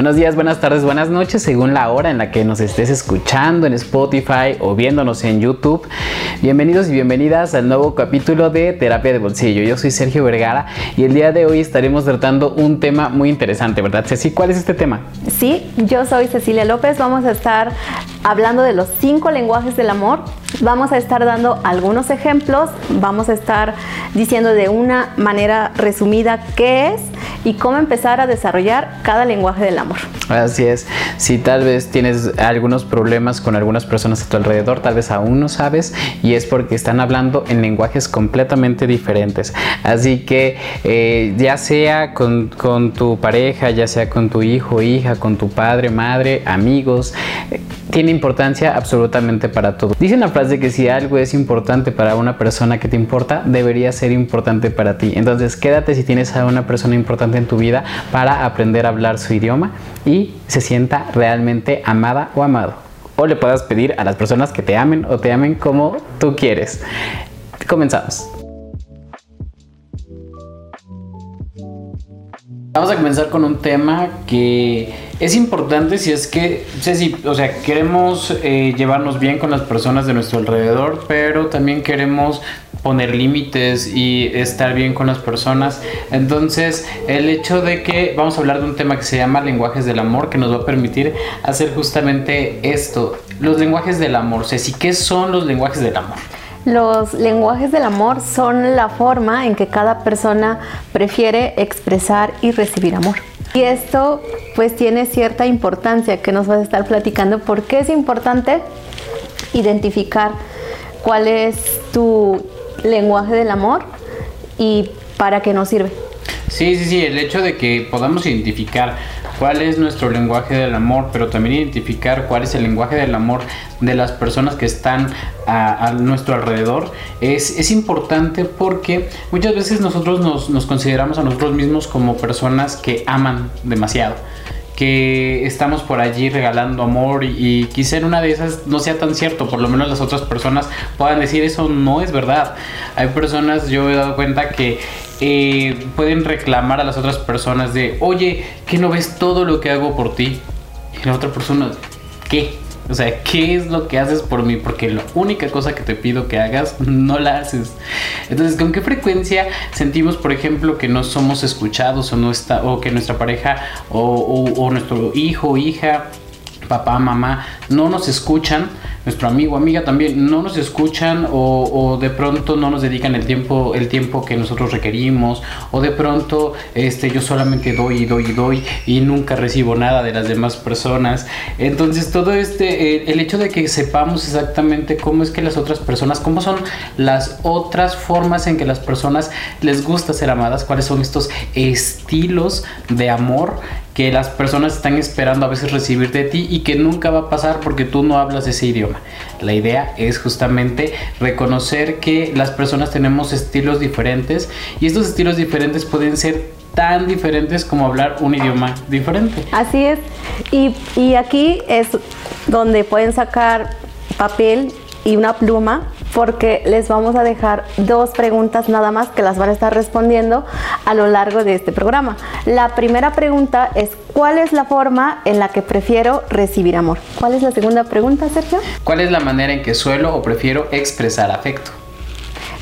Buenos días, buenas tardes, buenas noches, según la hora en la que nos estés escuchando en Spotify o viéndonos en YouTube. Bienvenidos y bienvenidas al nuevo capítulo de Terapia de Bolsillo. Yo soy Sergio Vergara y el día de hoy estaremos tratando un tema muy interesante, ¿verdad, Ceci? ¿Cuál es este tema? Sí, yo soy Cecilia López. Vamos a estar hablando de los cinco lenguajes del amor. Vamos a estar dando algunos ejemplos, vamos a estar diciendo de una manera resumida qué es y cómo empezar a desarrollar cada lenguaje del amor. Así es. Si tal vez tienes algunos problemas con algunas personas a tu alrededor, tal vez aún no sabes y es porque están hablando en lenguajes completamente diferentes. Así que eh, ya sea con, tu pareja, ya sea con tu hijo, hija, con tu padre, madre, amigos, tiene importancia absolutamente para todo. Dice una frase que si algo es importante para una persona que te importa, debería ser importante para ti. Entonces quédate si tienes a una persona importante en tu vida para aprender a hablar su idioma y se sienta realmente amada o amado. O le puedas pedir a las personas que te amen o te amen como tú quieres. Comenzamos. Vamos a comenzar con un tema que es importante si es que, o sea, queremos eh, llevarnos bien con las personas de nuestro alrededor, pero también queremos poner límites y estar bien con las personas. Entonces, el hecho de que vamos a hablar de un tema que se llama lenguajes del amor, que nos va a permitir hacer justamente esto, los lenguajes del amor. Ceci, ¿qué son los lenguajes del amor? Los lenguajes del amor son la forma en que cada persona prefiere expresar y recibir amor. Y esto pues tiene cierta importancia que nos vas a estar platicando. ¿Por qué es importante identificar cuál es tu lenguaje del amor y para qué nos sirve? Sí, sí, sí, el hecho de que podamos identificar cuál es nuestro lenguaje del amor, pero también identificar cuál es el lenguaje del amor de las personas que están a, nuestro alrededor, es, es, importante porque muchas veces nosotros nos, nos consideramos a nosotros mismos como personas que aman demasiado que estamos por allí regalando amor y, quizá en una de esas no sea tan cierto, por lo menos las otras personas puedan decir eso no es verdad. Hay personas, yo he dado cuenta que eh, pueden reclamar a las otras personas de, oye, que no ves todo lo que hago por ti. Y la otra persona, ¿qué? O sea, ¿qué es lo que haces por mí? Porque la única cosa que te pido que hagas, no la haces. Entonces, ¿con qué frecuencia sentimos, por ejemplo, que no somos escuchados o, no está, o que nuestra pareja o, o nuestro hijo hija, papá, mamá, no nos escuchan? Nuestro amigo o amiga también no nos escuchan o, de pronto no nos dedican el tiempo el tiempo que nosotros requerimos o de pronto este yo solamente doy y doy y doy y nunca recibo nada de las demás personas. Entonces todo este el hecho de que sepamos exactamente cómo es que las otras personas cómo son las otras formas en que las personas les gusta ser amadas cuáles son estos estilos de amor que las personas están esperando a veces recibir de ti y que nunca va a pasar porque tú no hablas ese idioma. La idea es justamente reconocer que las personas tenemos estilos diferentes y estos estilos diferentes pueden ser tan diferentes como hablar un idioma diferente. Así es. Y, y aquí es donde pueden sacar papel y una pluma porque les vamos a dejar dos preguntas nada más que las van a estar respondiendo a lo largo de este programa. La primera pregunta es ¿cuál es la forma en la que prefiero recibir amor? ¿Cuál es la segunda pregunta, Sergio? ¿Cuál es la manera en que suelo o prefiero expresar afecto?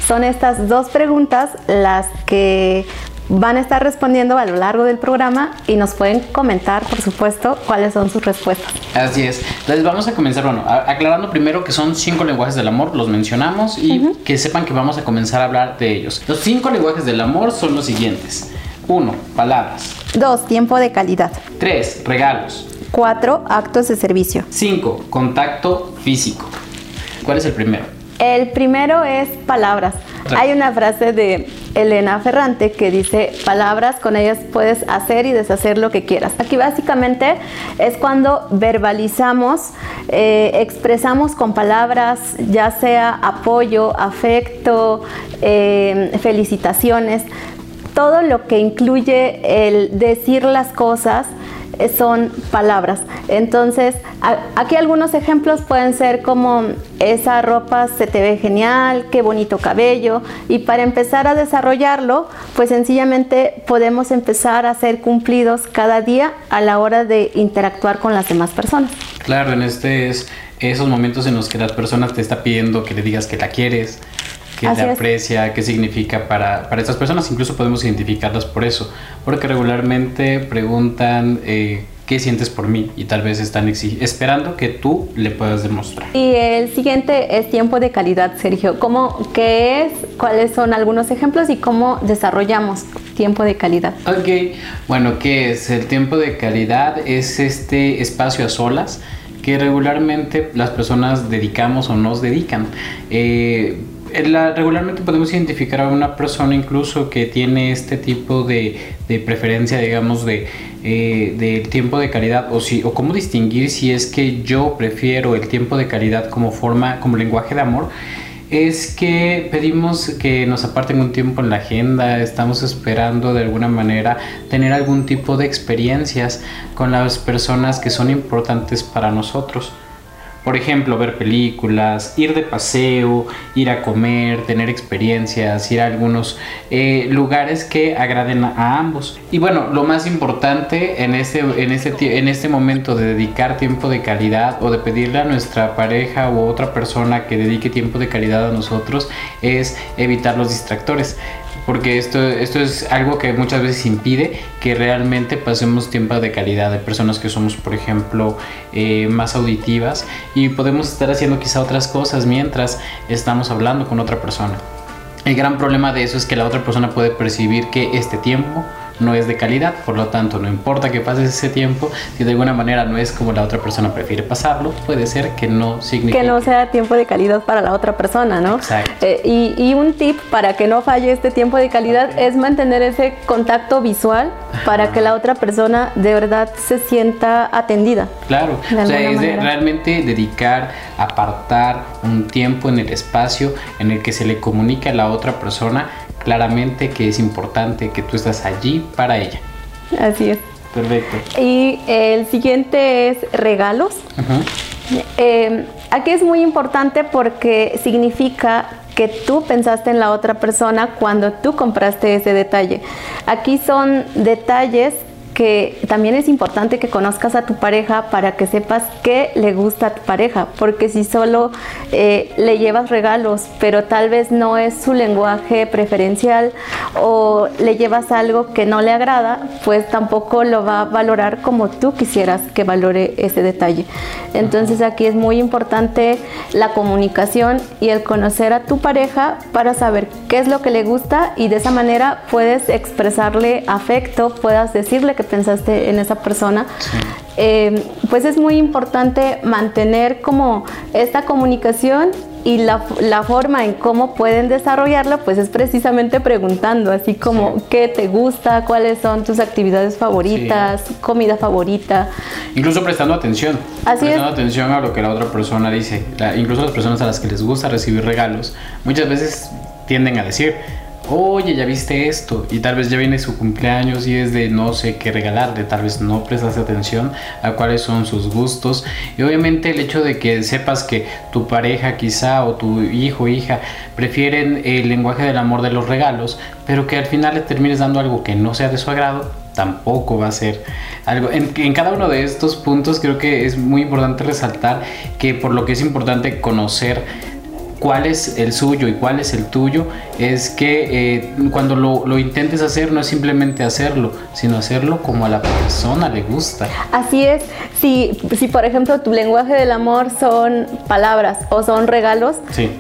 Son estas dos preguntas las que van a estar respondiendo a lo largo del programa y nos pueden comentar, por supuesto, cuáles son sus respuestas. Así es. Entonces vamos a comenzar, bueno, aclarando primero que son cinco lenguajes del amor, los mencionamos y que sepan que vamos a comenzar a hablar de ellos. Los cinco lenguajes del amor son los siguientes. Uno, palabras. Dos, tiempo de calidad. Tres, regalos. Cuatro, actos de servicio. Cinco, contacto físico. ¿Cuál es el primero? El primero es palabras. Hay una frase de Elena Ferrante que dice, palabras, con ellas puedes hacer y deshacer lo que quieras. Aquí básicamente es cuando verbalizamos, eh, expresamos con palabras, ya sea apoyo, afecto, eh, felicitaciones, todo lo que incluye el decir las cosas son palabras. Entonces, aquí algunos ejemplos pueden ser como esa ropa se te ve genial, qué bonito cabello. Y para empezar a desarrollarlo, pues sencillamente podemos empezar a ser cumplidos cada día a la hora de interactuar con las demás personas. Claro, en este es esos momentos en los que las personas te está pidiendo que le digas que la quieres, que te aprecia, qué significa para, para estas personas. Incluso podemos identificarlas por eso, porque regularmente preguntan eh, qué sientes por mí y tal vez están esperando que tú le puedas demostrar. Y el siguiente es tiempo de calidad, Sergio. ¿Cómo, ¿Qué es? ¿Cuáles son algunos ejemplos y cómo desarrollamos tiempo de calidad? Ok, bueno, ¿qué es? El tiempo de calidad es este espacio a solas que regularmente las personas dedicamos o nos dedican. Eh, regularmente podemos identificar a una persona incluso que tiene este tipo de, preferencia, digamos, de, eh, tiempo de calidad o, si, o cómo distinguir si es que yo prefiero el tiempo de calidad como forma, como lenguaje de amor es que pedimos que nos aparten un tiempo en la agenda, estamos esperando de alguna manera tener algún tipo de experiencias con las personas que son importantes para nosotros. Por ejemplo, ver películas, ir de paseo, ir a comer, tener experiencias, ir a algunos eh, lugares que agraden a ambos. Y bueno, lo más importante en este, en, este, en este momento de dedicar tiempo de calidad o de pedirle a nuestra pareja u otra persona que dedique tiempo de calidad a nosotros es evitar los distractores porque esto, esto es algo que muchas veces impide que realmente pasemos tiempo de calidad. de personas que somos, por ejemplo, eh, más auditivas y podemos estar haciendo quizá otras cosas mientras estamos hablando con otra persona. El gran problema de eso es que la otra persona puede percibir que este tiempo no es de calidad, por lo tanto no importa que pases ese tiempo, si de alguna manera no es como la otra persona prefiere pasarlo, puede ser que no signifique... Que no sea tiempo de calidad para la otra persona, ¿no? Exacto. Eh, y, un tip para que no falle este tiempo de calidad es mantener ese contacto visual para que la otra persona de verdad se sienta atendida. Claro, o sea, es realmente dedicar, apartar un tiempo en el espacio en el que se le comunica a la otra persona claramente que es importante que tú estás allí para ella. Así es. Perfecto. Y el siguiente es regalos. Em, aquí es muy importante porque significa que tú pensaste en la otra persona cuando tú compraste ese detalle. Aquí son detalles que también es importante que conozcas a tu pareja para que sepas qué le gusta a tu pareja, porque si solo eh, le llevas regalos, pero tal vez no es su lenguaje preferencial o le llevas algo que no le agrada, pues tampoco lo va a valorar como tú quisieras que valore ese detalle. Entonces aquí es muy importante la comunicación y el conocer a tu pareja para saber qué es lo que le gusta y de esa manera puedes expresarle afecto, puedas decirle que pensaste en esa persona. Eh, pues es muy importante mantener como esta comunicación y la, forma en cómo pueden desarrollarla, pues es precisamente preguntando, así como qué te gusta, cuáles son tus actividades favoritas, comida favorita. Incluso prestando atención. Así prestando atención a lo que la otra persona dice. incluso las personas a las que les gusta recibir regalos, muchas veces tienden a decir, oye, ya viste esto, y tal vez ya viene su cumpleaños y es de no sé qué regalarle, tal vez no prestas atención a cuáles son sus gustos, y obviamente el hecho de que sepas que tu pareja quizá o tu hijo o hija prefieren el lenguaje del amor de los regalos, pero que al final le termines dando algo que no sea de su agrado, tampoco va a ser algo. En, en, cada uno de estos puntos creo que es muy importante resaltar que por lo que es importante conocer cuál es el suyo y cuál es el tuyo, es que eh, cuando lo, intentes hacer no es simplemente hacerlo, sino hacerlo como a la persona le gusta. Así es, si, si por ejemplo tu lenguaje del amor son palabras o son regalos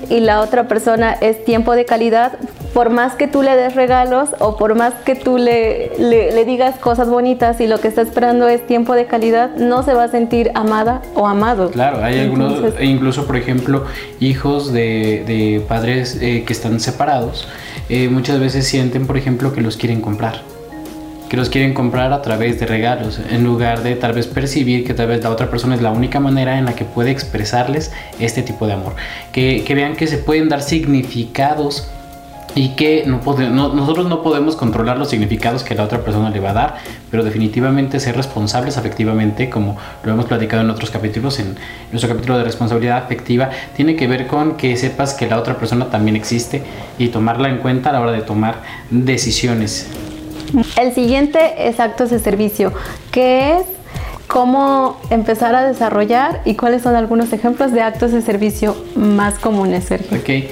y la otra persona es tiempo de calidad, por más que tú le des regalos o por más que tú le, le, digas cosas bonitas y lo que está esperando es tiempo de calidad, no se va a sentir amada o amado. Claro, hay algunos, incluso por ejemplo, hijos de de, padres eh, que están separados, eh, muchas veces sienten, por ejemplo, que los quieren comprar. Que los quieren comprar a través de regalos, en lugar de tal vez percibir que tal vez la otra persona es la única manera en la que puede expresarles este tipo de amor. Que, que vean que se pueden dar significados y que no nosotros no podemos controlar los significados que la otra persona le va a dar, pero definitivamente ser responsables afectivamente, como lo hemos platicado en otros capítulos, en nuestro capítulo de responsabilidad afectiva, tiene que ver con que sepas que la otra persona también existe y tomarla en cuenta a la hora de tomar decisiones. El siguiente es actos de servicio, que es cómo empezar a desarrollar y cuáles son algunos ejemplos de actos de servicio más comunes, Sergio. Ok,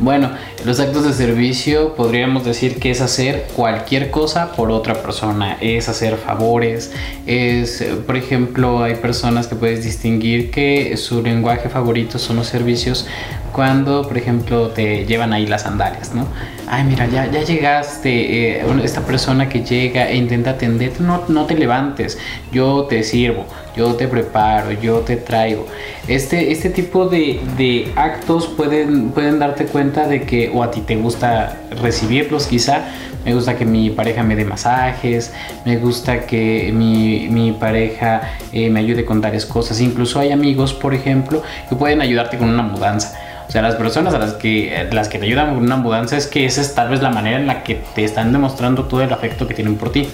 bueno, los actos de servicio podríamos decir que es hacer cualquier cosa por otra persona, es hacer favores, es, por ejemplo, hay personas que puedes distinguir que su lenguaje favorito son los servicios cuando, por ejemplo, te llevan ahí las sandalias, ¿no? Ay, mira, ya, ya llegaste, eh, esta persona que llega e intenta atenderte, no, no te levantes, yo te sirvo, yo te preparo, yo te traigo. Este, este tipo de, de actos pueden, pueden darte cuenta de que o a ti te gusta recibirlos quizá, me gusta que mi pareja me dé masajes, me gusta que mi, mi pareja eh, me ayude con tales cosas, incluso hay amigos, por ejemplo, que pueden ayudarte con una mudanza o sea, las personas a las que, las que te ayudan con una mudanza es que esa es tal vez la manera en la que te están demostrando todo el afecto que tienen por ti.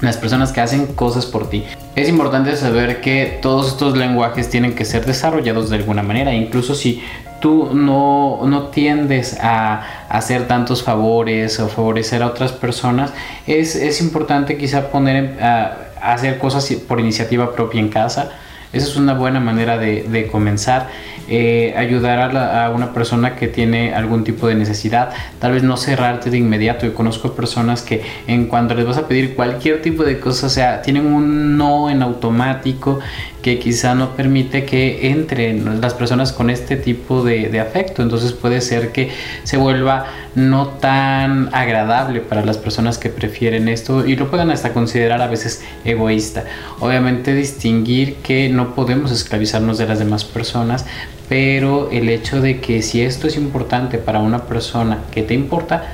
Las personas que hacen cosas por ti. Es importante saber que todos estos lenguajes tienen que ser desarrollados de alguna manera. Incluso si tú no, no tiendes a hacer tantos favores o favorecer a otras personas, es, es importante quizá poner a hacer cosas por iniciativa propia en casa. Esa es una buena manera de, de comenzar eh, ayudar a, una persona que tiene algún tipo de necesidad, tal vez no cerrarte de inmediato. Yo conozco personas que en cuanto les vas a pedir cualquier tipo de cosa, o sea, tienen un no en automático que quizá no permite que entren las personas con este tipo de, afecto. Entonces puede ser que se vuelva no tan agradable para las personas que prefieren esto y lo puedan hasta considerar a veces egoísta. Obviamente distinguir que no podemos esclavizarnos de las demás personas, pero el hecho de que si esto es importante para una persona que te importa,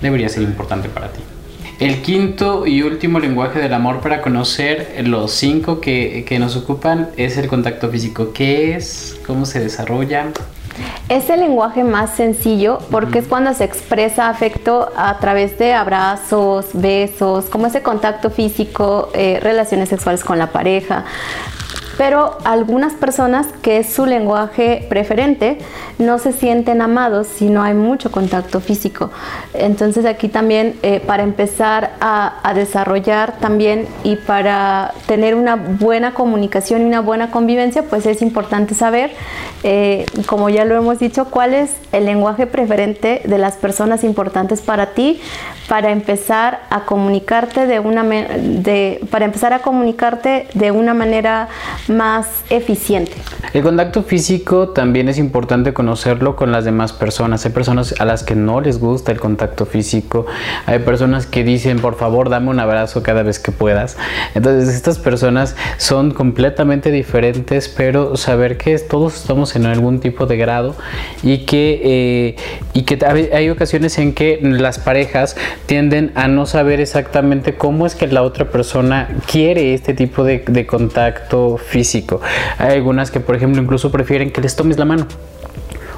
debería ser importante para ti. El quinto y último lenguaje del amor para conocer los cinco que, nos ocupan es el contacto físico. ¿Qué es? ¿Cómo se desarrolla? Es el lenguaje más sencillo porque es cuando se expresa afecto a través de abrazos, besos, como ese contacto físico, eh, relaciones sexuales con la pareja pero algunas personas que es su lenguaje preferente no se sienten amados si no hay mucho contacto físico. Entonces aquí también eh, para empezar a, desarrollar también y para tener una buena comunicación y una buena convivencia, pues es importante saber, eh, como ya lo hemos dicho, cuál es el lenguaje preferente de las personas importantes para ti, para empezar a comunicarte de una de, para empezar a comunicarte de una manera más eficiente. El contacto físico también es importante conocerlo con las demás personas. Hay personas a las que no les gusta el contacto físico. Hay personas que dicen, por favor, dame un abrazo cada vez que puedas. Entonces, estas personas son completamente diferentes, pero saber que todos estamos en algún tipo de grado y que, eh, y que hay ocasiones en que las parejas tienden a no saber exactamente cómo es que la otra persona quiere este tipo de, contacto físico. Hay algunas que, por ejemplo, incluso prefieren que les tomes la mano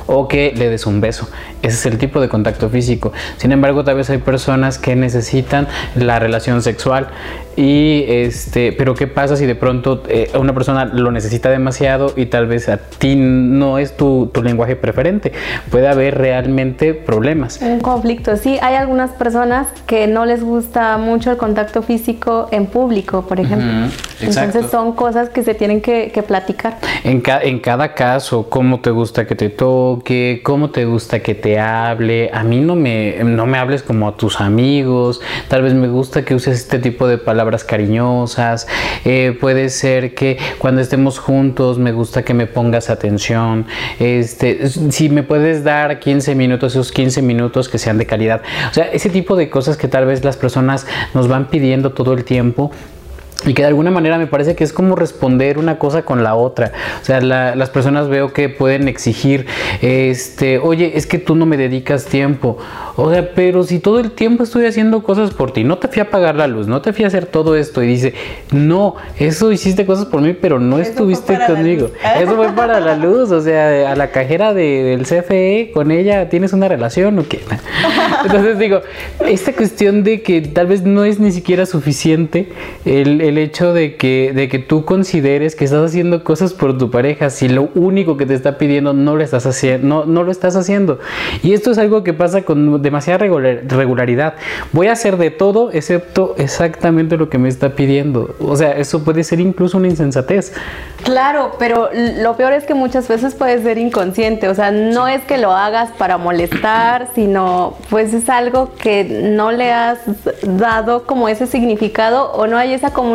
o que le des un beso. Ese es el tipo de contacto físico. Sin embargo, tal vez hay personas que necesitan la relación sexual y este, pero ¿qué pasa si de pronto eh, una persona lo necesita demasiado y tal vez a ti no es tu, tu, lenguaje preferente? Puede haber realmente problemas. Un conflicto, sí. Hay algunas personas que no les gusta mucho el contacto físico en público, por ejemplo. Entonces son cosas que se tienen que, que platicar. En, en cada caso, ¿cómo te gusta que te toque? ¿Cómo te gusta que te hable? A mí no me, no me hables como a tus amigos. Tal vez me gusta que uses este tipo de palabras palabras cariñosas, eh, puede ser que cuando estemos juntos me gusta que me pongas atención, este, si me puedes dar 15 minutos, esos 15 minutos que sean de calidad, o sea, ese tipo de cosas que tal vez las personas nos van pidiendo todo el tiempo y que de alguna manera me parece que es como responder una cosa con la otra. O sea, las personas veo que pueden exigir, este, oye, es que tú no me dedicas tiempo. O sea, pero si todo el tiempo estoy haciendo cosas por ti, no te fui a pagar la luz, no te fui a hacer todo esto. Y dice, no, eso hiciste cosas por mí, pero no estuviste conmigo. Eso fue para la luz. O sea, a la cajera del CFE, con ella tienes una relación o qué. Entonces digo, esta cuestión de que tal vez no es ni siquiera suficiente el el hecho de que, de que tú consideres que estás haciendo cosas por tu pareja si lo único que te está pidiendo no lo estás haciendo, no, no lo estás haciendo. Y esto es algo que pasa con demasiada regularidad. Voy a hacer de todo excepto exactamente lo que me está pidiendo. O sea, eso puede ser incluso una insensatez. Claro, pero lo peor es que muchas veces puede ser inconsciente. O sea, no es que lo hagas para molestar, sino pues es algo que no le has dado como ese significado o no hay esa comunicación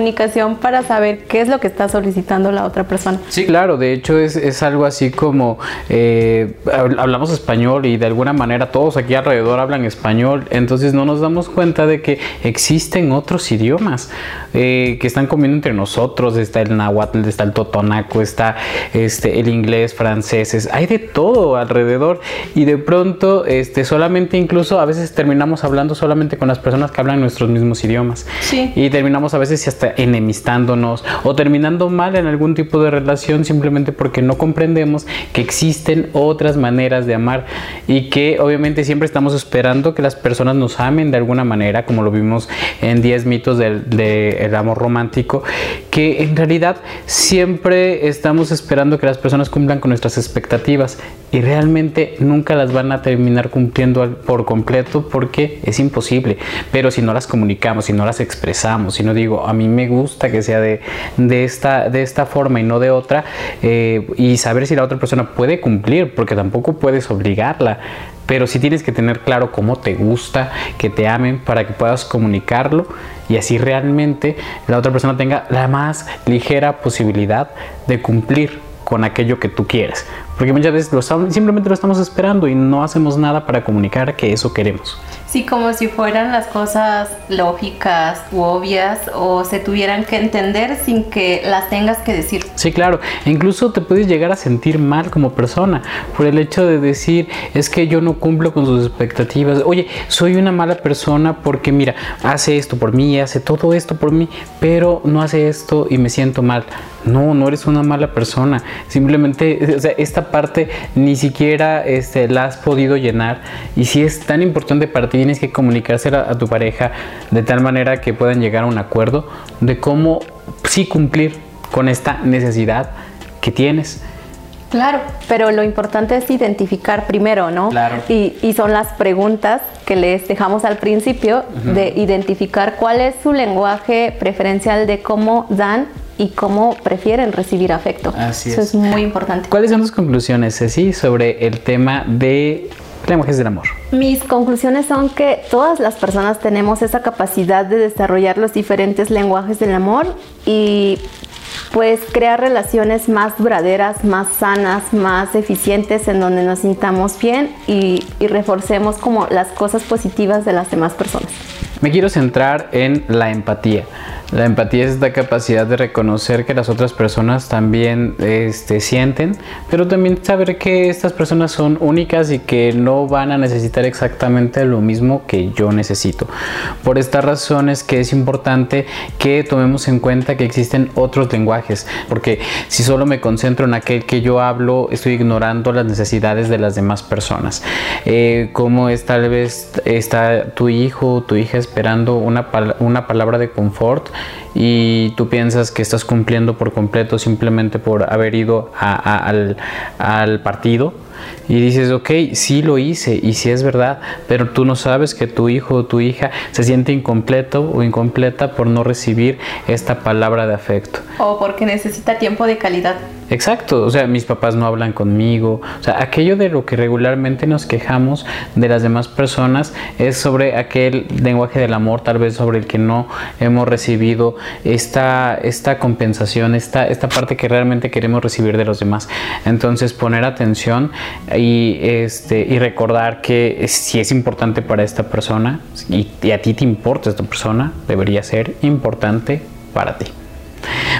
para saber qué es lo que está solicitando la otra persona. Sí, claro, de hecho es, es algo así como eh, hablamos español y de alguna manera todos aquí alrededor hablan español, entonces no nos damos cuenta de que existen otros idiomas eh, que están comiendo entre nosotros, está el náhuatl, está el totonaco, está este, el inglés, franceses, hay de todo alrededor y de pronto este, solamente incluso a veces terminamos hablando solamente con las personas que hablan nuestros mismos idiomas sí. y terminamos a veces hasta enemistándonos o terminando mal en algún tipo de relación simplemente porque no comprendemos que existen otras maneras de amar y que obviamente siempre estamos esperando que las personas nos amen de alguna manera, como lo vimos en 10 mitos del amor romántico, que en realidad siempre estamos esperando que las personas cumplan con nuestras expectativas y realmente nunca las van a terminar cumpliendo por completo porque es imposible. Pero si no las comunicamos, si no las expresamos, si no digo, a mí me gusta que sea de, de, esta, de esta forma y no de otra, eh, y saber si la otra persona puede cumplir, porque tampoco puedes obligarla. Pero sí tienes que tener claro cómo te gusta que te amen para que puedas comunicarlo y así realmente la otra persona tenga la más ligera posibilidad de cumplir con aquello que tú quieres. Porque muchas veces lo simplemente lo estamos esperando y no hacemos nada para comunicar que eso queremos. Sí, como si fueran las cosas lógicas u obvias o se tuvieran que entender sin que las tengas que decir. Sí, claro. E incluso te puedes llegar a sentir mal como persona por el hecho de decir, es que yo no cumplo con sus expectativas. Oye, soy una mala persona porque mira, hace esto por mí, hace todo esto por mí, pero no hace esto y me siento mal. No, no eres una mala persona. Simplemente, o sea, esta parte ni siquiera este, la has podido llenar. Y si es tan importante para ti, tienes que comunicársela a tu pareja de tal manera que puedan llegar a un acuerdo de cómo sí cumplir con esta necesidad que tienes. Claro, pero lo importante es identificar primero, ¿no? Claro. Y, y son las preguntas que les dejamos al principio de identificar cuál es su lenguaje preferencial de cómo dan y cómo prefieren recibir afecto. Así Eso es. muy importante. ¿Cuáles son tus conclusiones, Ceci, sobre el tema de lenguajes del amor? Mis conclusiones son que todas las personas tenemos esa capacidad de desarrollar los diferentes lenguajes del amor y pues crear relaciones más duraderas, más sanas, más eficientes en donde nos sintamos bien y, reforcemos como las cosas positivas de las demás personas. Me quiero centrar en la empatía. La empatía es esta capacidad de reconocer que las otras personas también este, sienten, pero también saber que estas personas son únicas y que no van a necesitar exactamente lo mismo que yo necesito. Por esta razón es que es importante que tomemos en cuenta que existen otros lenguajes, porque si solo me concentro en aquel que yo hablo, estoy ignorando las necesidades de las demás personas. Eh, como es tal vez está tu hijo o tu hija esperando una, una palabra de confort, y tú piensas que estás cumpliendo por completo simplemente por haber ido al, al partido y dices, ok, sí lo hice y sí es verdad, pero tú no sabes que tu hijo o tu hija se siente incompleto o incompleta por no recibir esta palabra de afecto. O porque necesita tiempo de calidad. Exacto, o sea, mis papás no hablan conmigo, o sea, aquello de lo que regularmente nos quejamos de las demás personas es sobre aquel lenguaje del amor, tal vez sobre el que no hemos recibido esta, esta compensación, esta, esta parte que realmente queremos recibir de los demás. Entonces, poner atención y, este, y recordar que si es importante para esta persona y, y a ti te importa esta persona, debería ser importante para ti.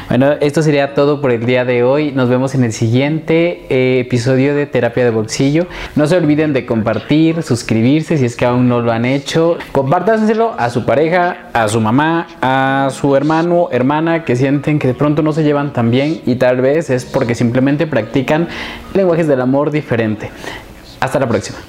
Bueno, esto sería todo por el día de hoy. Nos vemos en el siguiente eh, episodio de Terapia de Bolsillo. No se olviden de compartir, suscribirse si es que aún no lo han hecho. Compártanselo a su pareja, a su mamá, a su hermano, hermana que sienten que de pronto no se llevan tan bien y tal vez es porque simplemente practican lenguajes del amor diferente. Hasta la próxima.